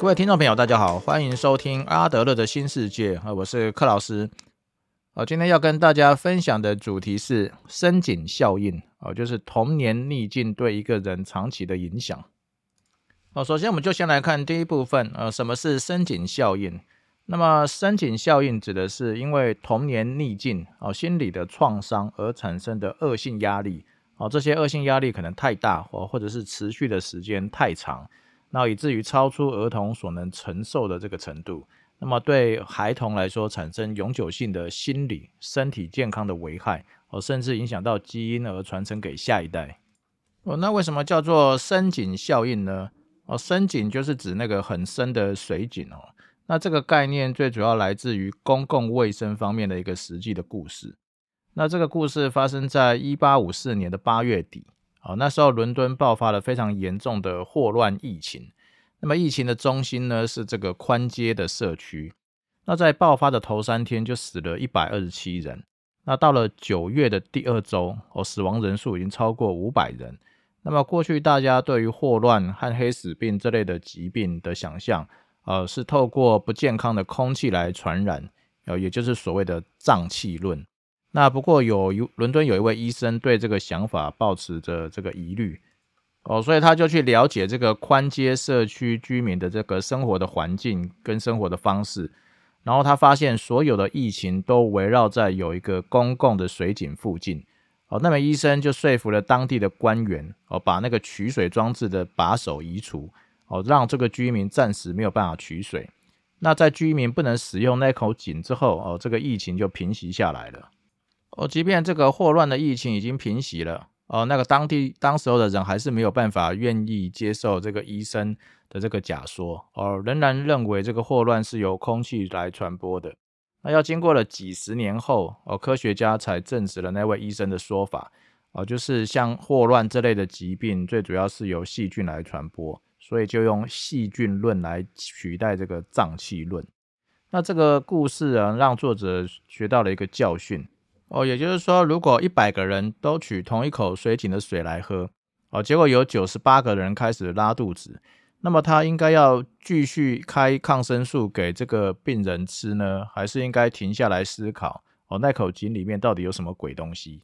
各位听众朋友，大家好，欢迎收听阿德勒的新世界啊，我是克老师。哦，今天要跟大家分享的主题是深井效应哦，就是童年逆境对一个人长期的影响。哦，首先我们就先来看第一部分，呃，什么是深井效应？那么深井效应指的是因为童年逆境哦，心理的创伤而产生的恶性压力哦，这些恶性压力可能太大或，或者是持续的时间太长。那以至于超出儿童所能承受的这个程度，那么对孩童来说产生永久性的心理、身体健康的危害，哦，甚至影响到基因而传承给下一代。哦，那为什么叫做深井效应呢？哦，深井就是指那个很深的水井哦。那这个概念最主要来自于公共卫生方面的一个实际的故事。那这个故事发生在一八五四年的八月底。好，那时候伦敦爆发了非常严重的霍乱疫情。那么疫情的中心呢是这个宽街的社区。那在爆发的头三天就死了一百二十七人。那到了九月的第二周，哦，死亡人数已经超过五百人。那么过去大家对于霍乱和黑死病这类的疾病的想象，呃，是透过不健康的空气来传染，呃，也就是所谓的瘴气论。那不过有一伦敦有一位医生对这个想法抱持着这个疑虑哦，所以他就去了解这个宽街社区居民的这个生活的环境跟生活的方式，然后他发现所有的疫情都围绕在有一个公共的水井附近哦，那么医生就说服了当地的官员哦，把那个取水装置的把手移除哦，让这个居民暂时没有办法取水。那在居民不能使用那口井之后哦，这个疫情就平息下来了。哦，即便这个霍乱的疫情已经平息了，哦，那个当地当时候的人还是没有办法愿意接受这个医生的这个假说，哦，仍然认为这个霍乱是由空气来传播的。那要经过了几十年后，哦，科学家才证实了那位医生的说法，哦，就是像霍乱这类的疾病，最主要是由细菌来传播，所以就用细菌论来取代这个脏器论。那这个故事啊，让作者学到了一个教训。哦，也就是说，如果一百个人都取同一口水井的水来喝，哦，结果有九十八个人开始拉肚子，那么他应该要继续开抗生素给这个病人吃呢，还是应该停下来思考，哦，那口井里面到底有什么鬼东西？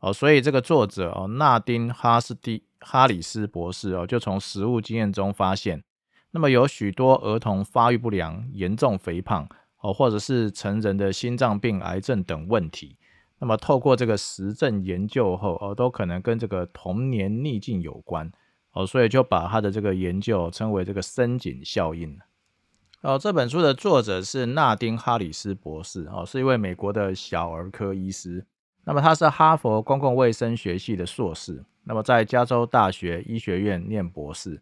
哦，所以这个作者哦，纳丁哈斯蒂哈里斯博士哦，就从食物经验中发现，那么有许多儿童发育不良、严重肥胖，哦，或者是成人的心脏病、癌症等问题。那么透过这个实证研究后，哦，都可能跟这个童年逆境有关，哦，所以就把他的这个研究称为这个深井效应。哦，这本书的作者是纳丁哈里斯博士，哦，是一位美国的小儿科医师。那么他是哈佛公共卫生学系的硕士，那么在加州大学医学院念博士。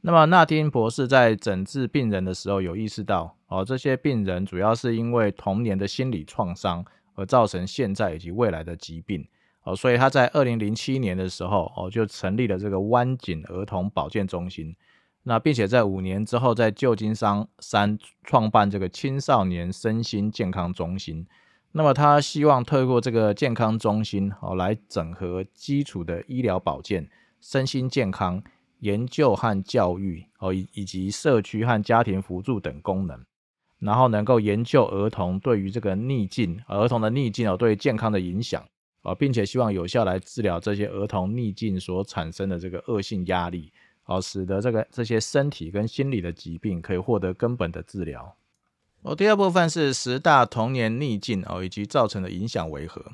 那么纳丁博士在诊治病人的时候，有意识到，哦，这些病人主要是因为童年的心理创伤。而造成现在以及未来的疾病哦，所以他在二零零七年的时候哦，就成立了这个湾景儿童保健中心。那并且在五年之后，在旧金山山创办这个青少年身心健康中心。那么他希望透过这个健康中心哦，来整合基础的医疗保健、身心健康研究和教育哦，以以及社区和家庭辅助等功能。然后能够研究儿童对于这个逆境，儿童的逆境哦对健康的影响啊，并且希望有效来治疗这些儿童逆境所产生的这个恶性压力，哦，使得这个这些身体跟心理的疾病可以获得根本的治疗。哦，第二部分是十大童年逆境哦以及造成的影响为何？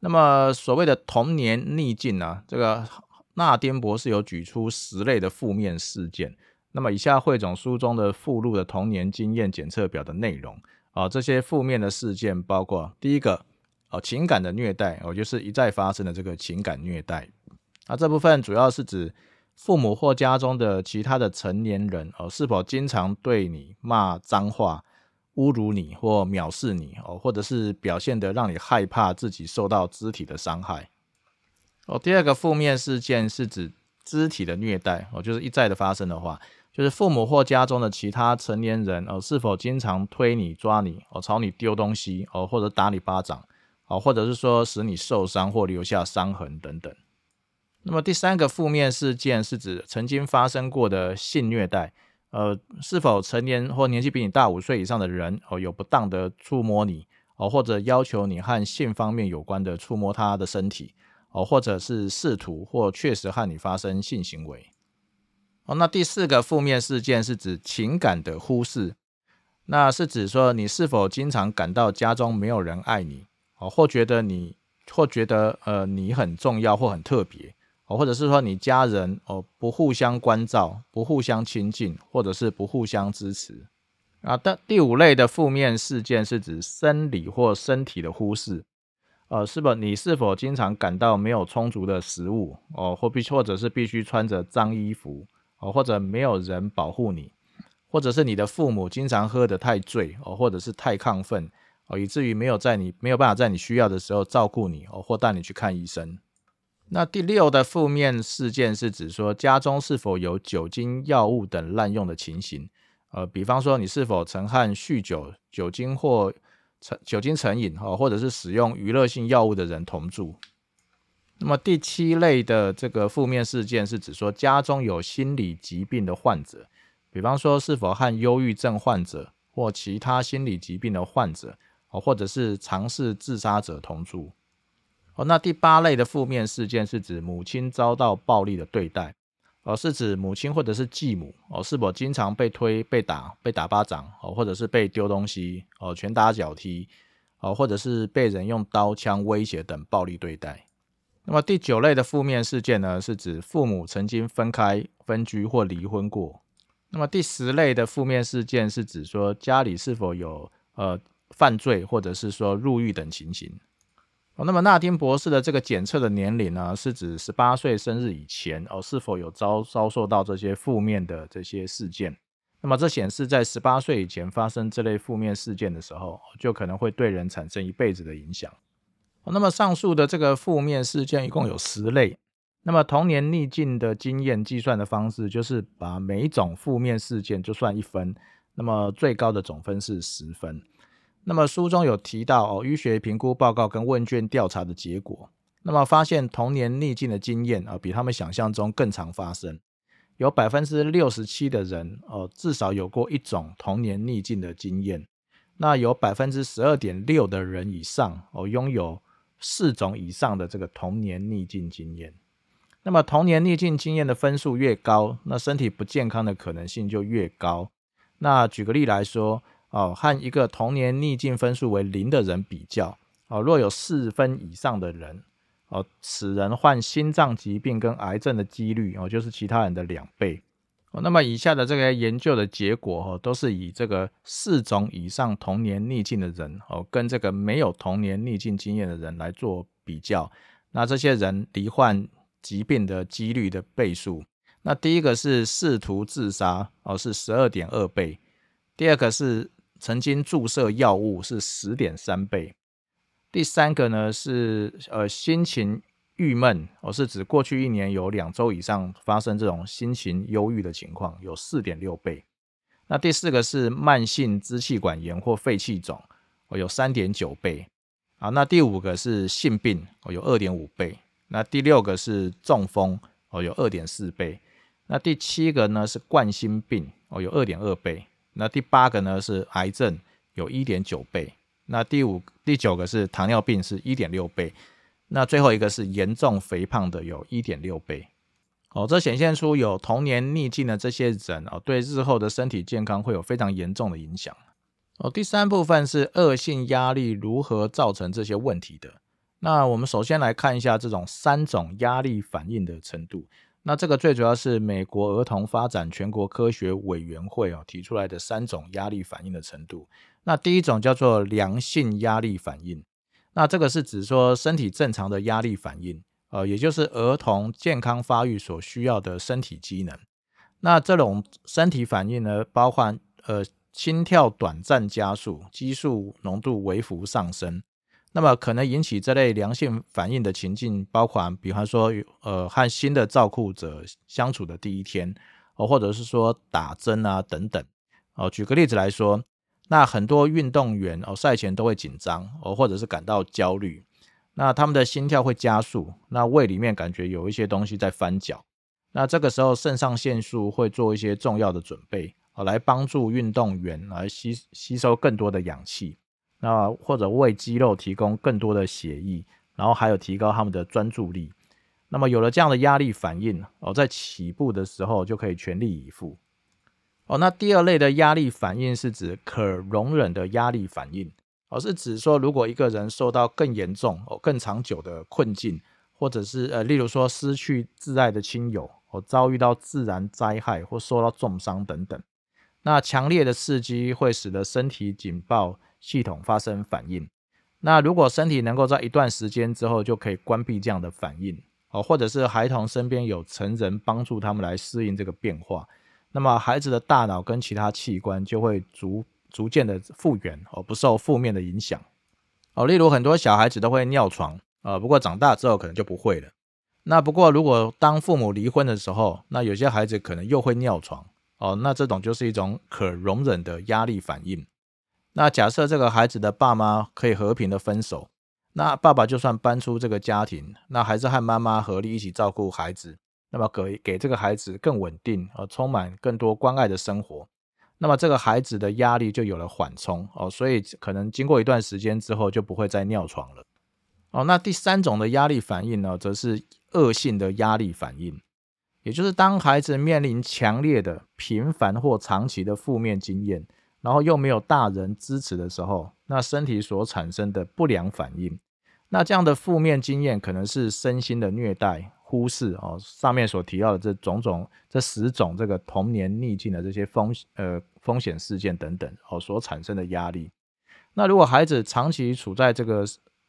那么所谓的童年逆境呢，这个纳丁博士有举出十类的负面事件。那么以下汇总书中的附录的童年经验检测表的内容啊，这些负面的事件包括第一个哦情感的虐待哦，就是一再发生的这个情感虐待啊，这部分主要是指父母或家中的其他的成年人哦，是否经常对你骂脏话、侮辱你或藐视你哦，或者是表现得让你害怕自己受到肢体的伤害哦。第二个负面事件是指肢体的虐待哦，就是一再的发生的话。就是父母或家中的其他成年人哦，是否经常推你、抓你哦，朝你丢东西哦，或者打你巴掌哦，或者是说使你受伤或留下伤痕等等。那么第三个负面事件是指曾经发生过的性虐待呃，是否成年或年纪比你大五岁以上的人哦，有不当的触摸你哦，或者要求你和性方面有关的触摸他的身体哦，或者是试图或确实和你发生性行为哦。那第四个负面事件是指情感的忽视，那是指说你是否经常感到家中没有人爱你哦，或觉得你或觉得呃你很重要或很特别。哦，或者是说你家人哦不互相关照、不互相亲近，或者是不互相支持啊。的第五类的负面事件是指生理或身体的忽视，呃，是不？你是否经常感到没有充足的食物哦，或必或者是必须穿着脏衣服哦，或者没有人保护你，或者是你的父母经常喝得太醉哦，或者是太亢奋哦，以至于没有在你没有办法在你需要的时候照顾你哦，或带你去看医生。那第六的负面事件是指说家中是否有酒精、药物等滥用的情形，呃，比方说你是否曾和酗酒、酒精或成酒精成瘾哦，或者是使用娱乐性药物的人同住。那么第七类的这个负面事件是指说家中有心理疾病的患者，比方说是否和忧郁症患者或其他心理疾病的患者哦，或者是尝试自杀者同住。哦，那第八类的负面事件是指母亲遭到暴力的对待，哦，是指母亲或者是继母，哦，是否经常被推、被打、被打巴掌，哦，或者是被丢东西，哦，拳打脚踢，哦，或者是被人用刀枪威胁等暴力对待。那么第九类的负面事件呢，是指父母曾经分开、分居或离婚过。那么第十类的负面事件是指说家里是否有呃犯罪或者是说入狱等情形。哦那么，纳丁博士的这个检测的年龄呢，是指十八岁生日以前哦，是否有遭遭受到这些负面的这些事件？那么，这显示在十八岁以前发生这类负面事件的时候，就可能会对人产生一辈子的影响。那么，上述的这个负面事件一共有十类。那么，童年逆境的经验计算的方式，就是把每一种负面事件就算一分，那么最高的总分是十分。那么书中有提到哦，医学评估报告跟问卷调查的结果，那么发现童年逆境的经验啊，比他们想象中更常发生。有百分之六十七的人哦，至少有过一种童年逆境的经验。那有百分之十二点六的人以上哦，拥有四种以上的这个童年逆境经验。那么童年逆境经验的分数越高，那身体不健康的可能性就越高。那举个例来说。哦，和一个童年逆境分数为零的人比较，哦，若有四分以上的人，哦，此人患心脏疾病跟癌症的几率，哦，就是其他人的两倍。那么以下的这个研究的结果，哦，都是以这个四种以上童年逆境的人，哦，跟这个没有童年逆境经验的人来做比较。那这些人罹患疾病的几率的倍数，那第一个是试图自杀，哦，是十二点二倍；第二个是。曾经注射药物是十点三倍，第三个呢是呃心情郁闷，我是指过去一年有两周以上发生这种心情忧郁的情况，有四点六倍。那第四个是慢性支气管炎或肺气肿，我有三点九倍。啊，那第五个是性病，我有二点五倍。那第六个是中风，我有二点四倍。那第七个呢是冠心病，我有二点二倍。那第八个呢是癌症，有一点九倍。那第五、第九个是糖尿病，是一点六倍。那最后一个是严重肥胖的，有一点六倍。哦，这显现出有童年逆境的这些人哦，对日后的身体健康会有非常严重的影响。哦，第三部分是恶性压力如何造成这些问题的。那我们首先来看一下这种三种压力反应的程度。那这个最主要是美国儿童发展全国科学委员会哦提出来的三种压力反应的程度。那第一种叫做良性压力反应，那这个是指说身体正常的压力反应，呃，也就是儿童健康发育所需要的身体机能。那这种身体反应呢，包括呃心跳短暂加速、激素浓度微幅上升。那么可能引起这类良性反应的情境，包括比方说，呃，和新的照顾者相处的第一天，哦，或者是说打针啊等等，哦，举个例子来说，那很多运动员哦赛前都会紧张，哦，或者是感到焦虑，那他们的心跳会加速，那胃里面感觉有一些东西在翻搅，那这个时候肾上腺素会做一些重要的准备，哦，来帮助运动员来吸吸收更多的氧气，那或者为肌肉提供更多的血液，然后还有提高他们的专注力。那么有了这样的压力反应哦，在起步的时候就可以全力以赴。哦，那第二类的压力反应是指可容忍的压力反应，而是指说如果一个人受到更严重哦、更长久的困境，或者是呃，例如说失去挚爱的亲友，或遭遇到自然灾害或受到重伤等等，那强烈的刺激会使得身体警报系统发生反应。那如果身体能够在一段时间之后就可以关闭这样的反应。哦，或者是孩童身边有成人帮助他们来适应这个变化，那么孩子的大脑跟其他器官就会逐逐渐的复原，哦，不受负面的影响。哦，例如很多小孩子都会尿床，呃，不过长大之后可能就不会了。那不过如果当父母离婚的时候，那有些孩子可能又会尿床，哦，那这种就是一种可容忍的压力反应。那假设这个孩子的爸妈可以和平的分手。那爸爸就算搬出这个家庭，那还是和妈妈合力一起照顾孩子，那么给给这个孩子更稳定而充满更多关爱的生活，那么这个孩子的压力就有了缓冲哦，所以可能经过一段时间之后就不会再尿床了哦。那第三种的压力反应呢，则是恶性的压力反应，也就是当孩子面临强烈的、频繁或长期的负面经验。然后又没有大人支持的时候，那身体所产生的不良反应，那这样的负面经验可能是身心的虐待、忽视哦，上面所提到的这种种、这十种这个童年逆境的这些风呃风险事件等等哦所产生的压力。那如果孩子长期处在这个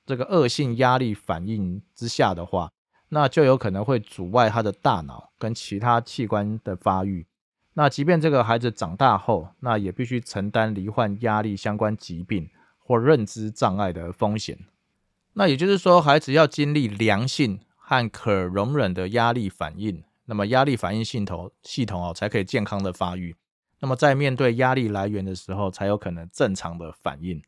这个恶性压力反应之下的话，那就有可能会阻碍他的大脑跟其他器官的发育。那即便这个孩子长大后，那也必须承担罹患压力相关疾病或认知障碍的风险。那也就是说，孩子要经历良性和可容忍的压力反应，那么压力反应系统系统哦才可以健康的发育。那么在面对压力来源的时候，才有可能正常的反应。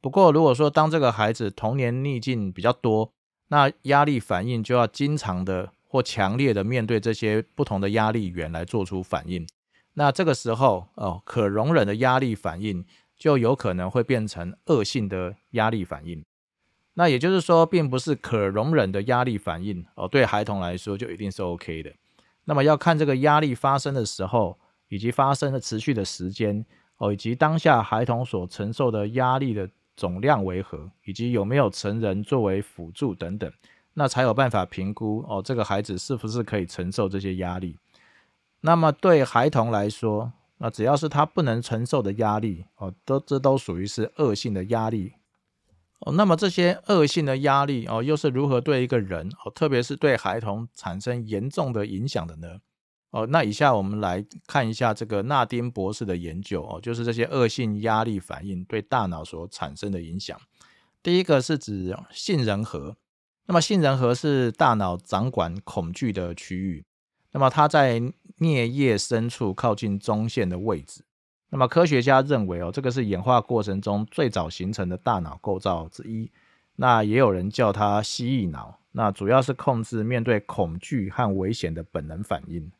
不过，如果说当这个孩子童年逆境比较多，那压力反应就要经常的或强烈的面对这些不同的压力源来做出反应。那这个时候哦，可容忍的压力反应就有可能会变成恶性的压力反应。那也就是说，并不是可容忍的压力反应哦，对孩童来说就一定是 OK 的。那么要看这个压力发生的时候，以及发生的持续的时间哦，以及当下孩童所承受的压力的总量为何，以及有没有成人作为辅助等等，那才有办法评估哦，这个孩子是不是可以承受这些压力。那么对孩童来说，那只要是他不能承受的压力哦，都这都属于是恶性的压力哦。那么这些恶性的压力哦，又是如何对一个人哦，特别是对孩童产生严重的影响的呢？哦，那以下我们来看一下这个纳丁博士的研究哦，就是这些恶性压力反应对大脑所产生的影响。第一个是指杏仁核，那么杏仁核是大脑掌管恐惧的区域。那么它在颞叶深处靠近中线的位置。那么科学家认为哦，这个是演化过程中最早形成的大脑构造之一。那也有人叫它蜥蜴脑。那主要是控制面对恐惧和危险的本能反应。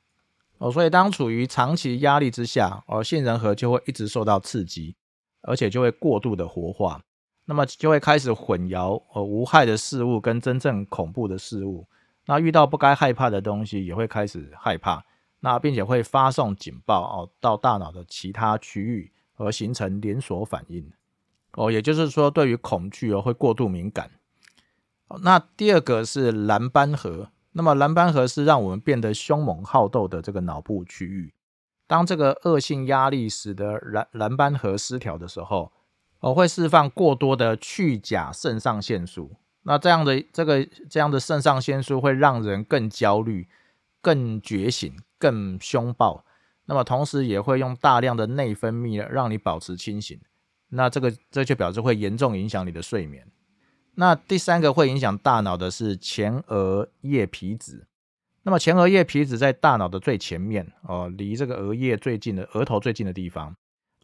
哦，所以当处于长期压力之下，哦，杏仁核就会一直受到刺激，而且就会过度的活化。那么就会开始混淆哦无害的事物跟真正恐怖的事物。那遇到不该害怕的东西，也会开始害怕，那并且会发送警报哦到大脑的其他区域，而形成连锁反应哦，也就是说，对于恐惧哦会过度敏感。那第二个是蓝斑核，那么蓝斑核是让我们变得凶猛好斗的这个脑部区域。当这个恶性压力使得蓝蓝斑核失调的时候，哦会释放过多的去甲肾上腺素。那这样的这个这样的肾上腺素会让人更焦虑、更觉醒、更凶暴。那么同时也会用大量的内分泌让你保持清醒。那这个这就表示会严重影响你的睡眠。那第三个会影响大脑的是前额叶皮质。那么前额叶皮质在大脑的最前面哦，离这个额叶最近的额头最近的地方。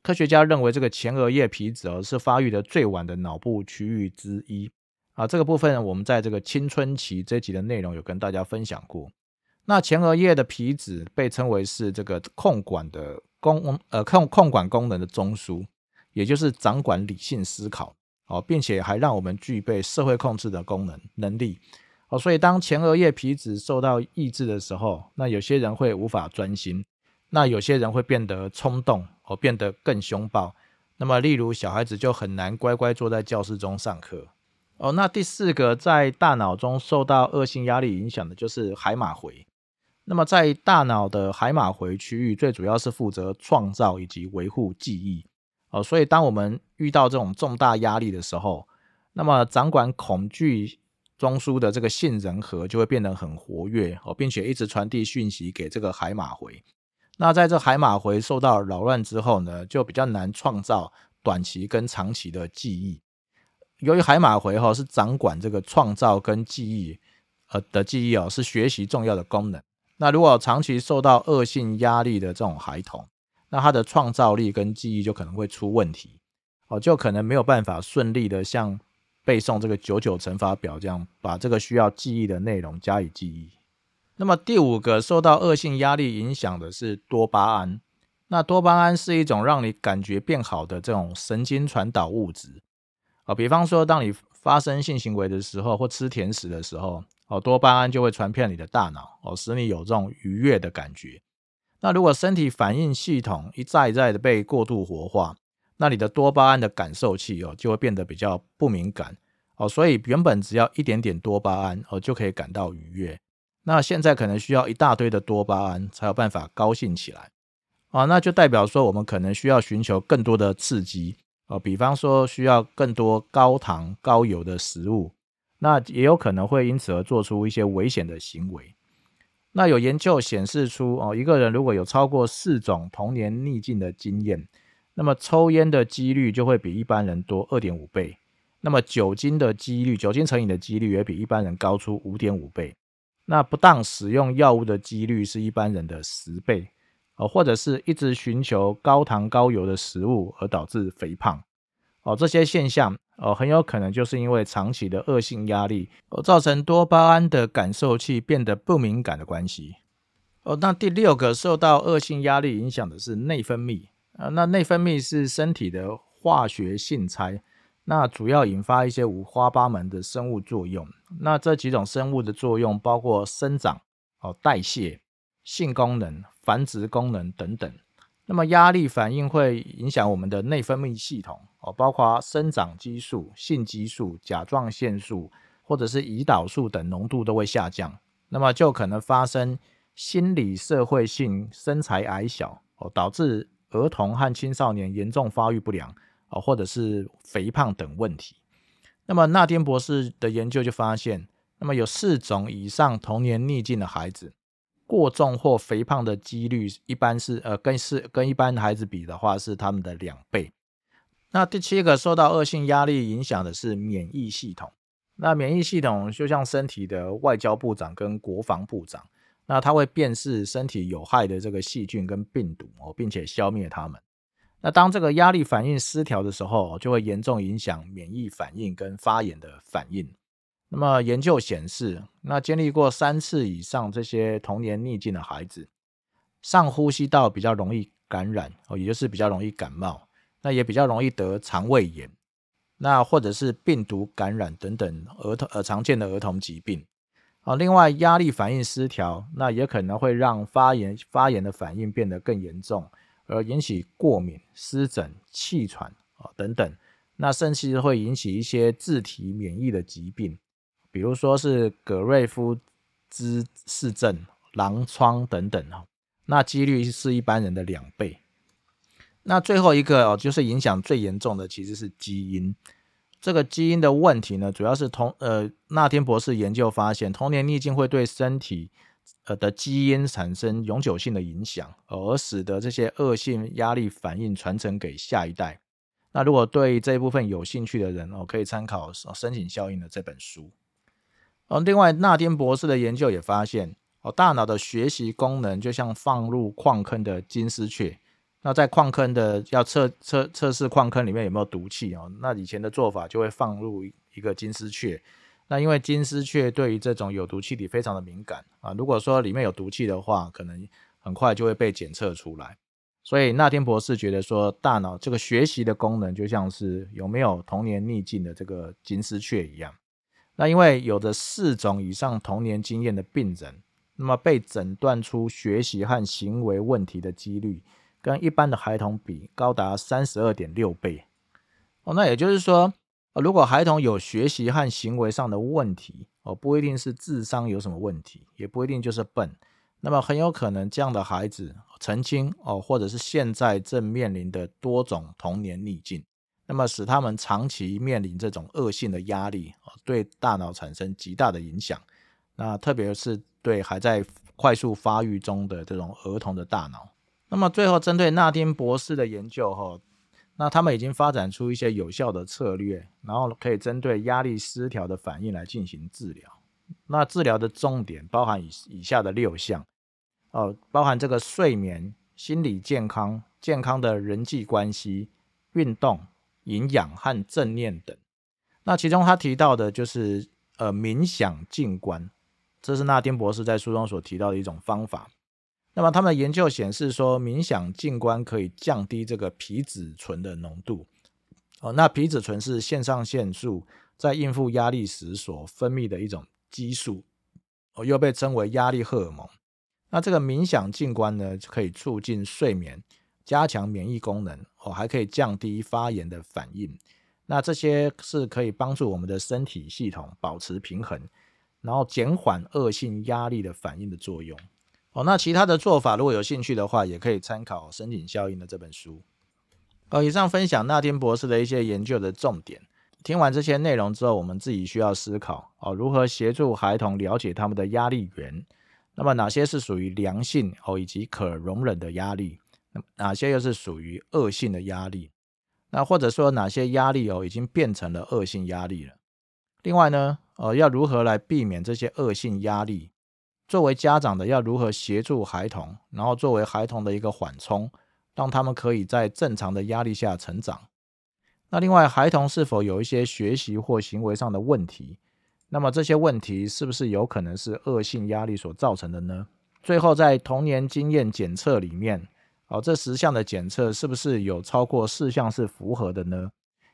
科学家认为这个前额叶皮质哦是发育的最晚的脑部区域之一。啊，这个部分我们在这个青春期这集的内容有跟大家分享过。那前额叶的皮质被称为是这个控管的功呃控控管功能的中枢，也就是掌管理性思考哦，并且还让我们具备社会控制的功能能力哦。所以当前额叶皮质受到抑制的时候，那有些人会无法专心，那有些人会变得冲动哦，变得更凶暴。那么，例如小孩子就很难乖乖坐在教室中上课哦。那第四个在大脑中受到恶性压力影响的就是海马回。那么在大脑的海马回区域，最主要是负责创造以及维护记忆哦。所以，当我们遇到这种重大压力的时候，那么掌管恐惧中枢的这个杏仁核就会变得很活跃哦，并且一直传递讯息给这个海马回。那在这海马回受到扰乱之后呢，就比较难创造短期跟长期的记忆。由于海马回哈是掌管这个创造跟记忆呃的记忆哦，是学习重要的功能。那如果长期受到恶性压力的这种孩童，那他的创造力跟记忆就可能会出问题哦，就可能没有办法顺利的像背诵这个九九乘法表这样，把这个需要记忆的内容加以记忆。那么第五个受到恶性压力影响的是多巴胺。那多巴胺是一种让你感觉变好的这种神经传导物质啊。比方说，当你发生性行为的时候，或吃甜食的时候，哦，多巴胺就会传遍你的大脑，哦，使你有这种愉悦的感觉。那如果身体反应系统一再一再的被过度活化，那你的多巴胺的感受器哦就会变得比较不敏感哦。所以原本只要一点点多巴胺哦就可以感到愉悦。那现在可能需要一大堆的多巴胺才有办法高兴起来啊，那就代表说我们可能需要寻求更多的刺激哦，比方说需要更多高糖高油的食物，那也有可能会因此而做出一些危险的行为。那有研究显示出哦，一个人如果有超过四种童年逆境的经验，那么抽烟的几率就会比一般人多二点五倍，那么酒精的几率，酒精成瘾的几率也比一般人高出五点五倍。那不当使用药物的几率是一般人的十倍，哦，或者是一直寻求高糖高油的食物而导致肥胖，哦，这些现象，哦，很有可能就是因为长期的恶性压力，而造成多巴胺的感受器变得不敏感的关系。哦，那第六个受到恶性压力影响的是内分泌，啊，那内分泌是身体的化学性差。那主要引发一些五花八门的生物作用。那这几种生物的作用包括生长、哦代谢、性功能、繁殖功能等等。那么压力反应会影响我们的内分泌系统哦，包括生长激素、性激素、甲状腺素或者是胰岛素等浓度都会下降。那么就可能发生心理社会性身材矮小哦，导致儿童和青少年严重发育不良。哦，或者是肥胖等问题。那么纳丁博士的研究就发现，那么有四种以上童年逆境的孩子，过重或肥胖的几率一般是呃，跟是跟一般孩子比的话是他们的两倍。那第七个受到恶性压力影响的是免疫系统。那免疫系统就像身体的外交部长跟国防部长，那他会辨识身体有害的这个细菌跟病毒哦，并且消灭它们。那当这个压力反应失调的时候，就会严重影响免疫反应跟发炎的反应。那么研究显示，那经历过三次以上这些童年逆境的孩子，上呼吸道比较容易感染哦，也就是比较容易感冒，那也比较容易得肠胃炎，那或者是病毒感染等等儿童呃常见的儿童疾病啊。另外，压力反应失调，那也可能会让发炎发炎的反应变得更严重。而引起过敏、湿疹、气喘啊等等，那甚至会引起一些自体免疫的疾病，比如说是葛瑞夫兹氏症、狼疮等等哦，那几率是一般人的两倍。那最后一个哦，就是影响最严重的其实是基因。这个基因的问题呢，主要是同呃那天博士研究发现，童年逆境会对身体。呃的基因产生永久性的影响，而使得这些恶性压力反应传承给下一代。那如果对这一部分有兴趣的人哦，可以参考《申请效应》的这本书。哦，另外纳丁博士的研究也发现，哦，大脑的学习功能就像放入矿坑的金丝雀。那在矿坑的要测测测试矿坑里面有没有毒气哦，那以前的做法就会放入一个金丝雀。那因为金丝雀对于这种有毒气体非常的敏感啊，如果说里面有毒气的话，可能很快就会被检测出来所以那天博士觉得说，大脑这个学习的功能就像是有没有童年逆境的这个金丝雀一样。那因为有着四种以上童年经验的病人，那么被诊断出学习和行为问题的几率，跟一般的孩童比高达三十二点六倍。哦，那也就是说，如果孩童有学习和行为上的问题，哦，不一定是智商有什么问题，也不一定就是笨，那么很有可能这样的孩子曾经哦，或者是现在正面临的多种童年逆境，那么使他们长期面临这种恶性的压力，对大脑产生极大的影响。那特别是对还在快速发育中的这种儿童的大脑。那么最后针对纳丁博士的研究，哈。那他们已经发展出一些有效的策略，然后可以针对压力失调的反应来进行治疗。那治疗的重点包含以以下的六项，哦，包含这个睡眠、心理健康、健康的人际关系、运动、营养和正念等。那其中他提到的就是呃冥想静观，这是纳丁博士在书中所提到的一种方法。那么他们的研究显示说，冥想静观可以降低这个皮质醇的浓度。哦，那皮质醇是肾上腺素在应付压力时所分泌的一种激素，哦，又被称为压力荷尔蒙。那这个冥想静观呢，可以促进睡眠，加强免疫功能，哦，还可以降低发炎的反应。那这些是可以帮助我们的身体系统保持平衡，然后减缓恶性压力的反应的作用。哦，那其他的做法，如果有兴趣的话，也可以参考《深井效应》的这本书。呃，以上分享那天博士的一些研究的重点。听完这些内容之后，我们自己需要思考哦，如何协助孩童了解他们的压力源？那么哪些是属于良性哦，以及可容忍的压力？哪些又是属于恶性的压力？那或者说哪些压力哦，已经变成了恶性压力了？另外呢，呃，要如何来避免这些恶性压力？作为家长的要如何协助孩童，然后作为孩童的一个缓冲，让他们可以在正常的压力下成长。那另外，孩童是否有一些学习或行为上的问题？那么这些问题是不是有可能是恶性压力所造成的呢？最后，在童年经验检测里面，哦，这十项的检测是不是有超过四项是符合的呢？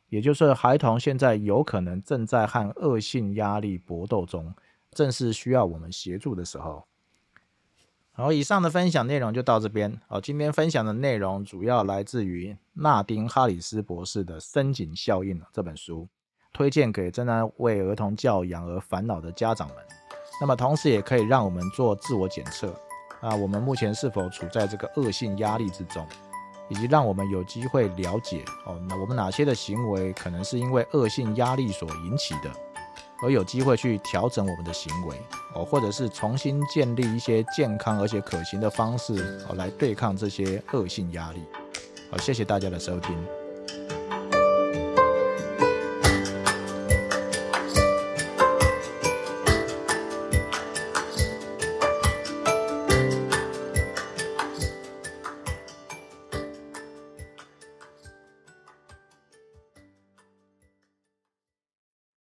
也就是孩童现在有可能正在和恶性压力搏斗中。正是需要我们协助的时候。好，以上的分享内容就到这边。好，今天分享的内容主要来自于纳丁·哈里斯博士的《深井效应》这本书，推荐给正在为儿童教养而烦恼的家长们。那么，同时也可以让我们做自我检测啊，我们目前是否处在这个恶性压力之中，以及让我们有机会了解哦，那我们哪些的行为可能是因为恶性压力所引起的。而有机会去调整我们的行为哦，或者是重新建立一些健康而且可行的方式哦，来对抗这些恶性压力。好，谢谢大家的收听。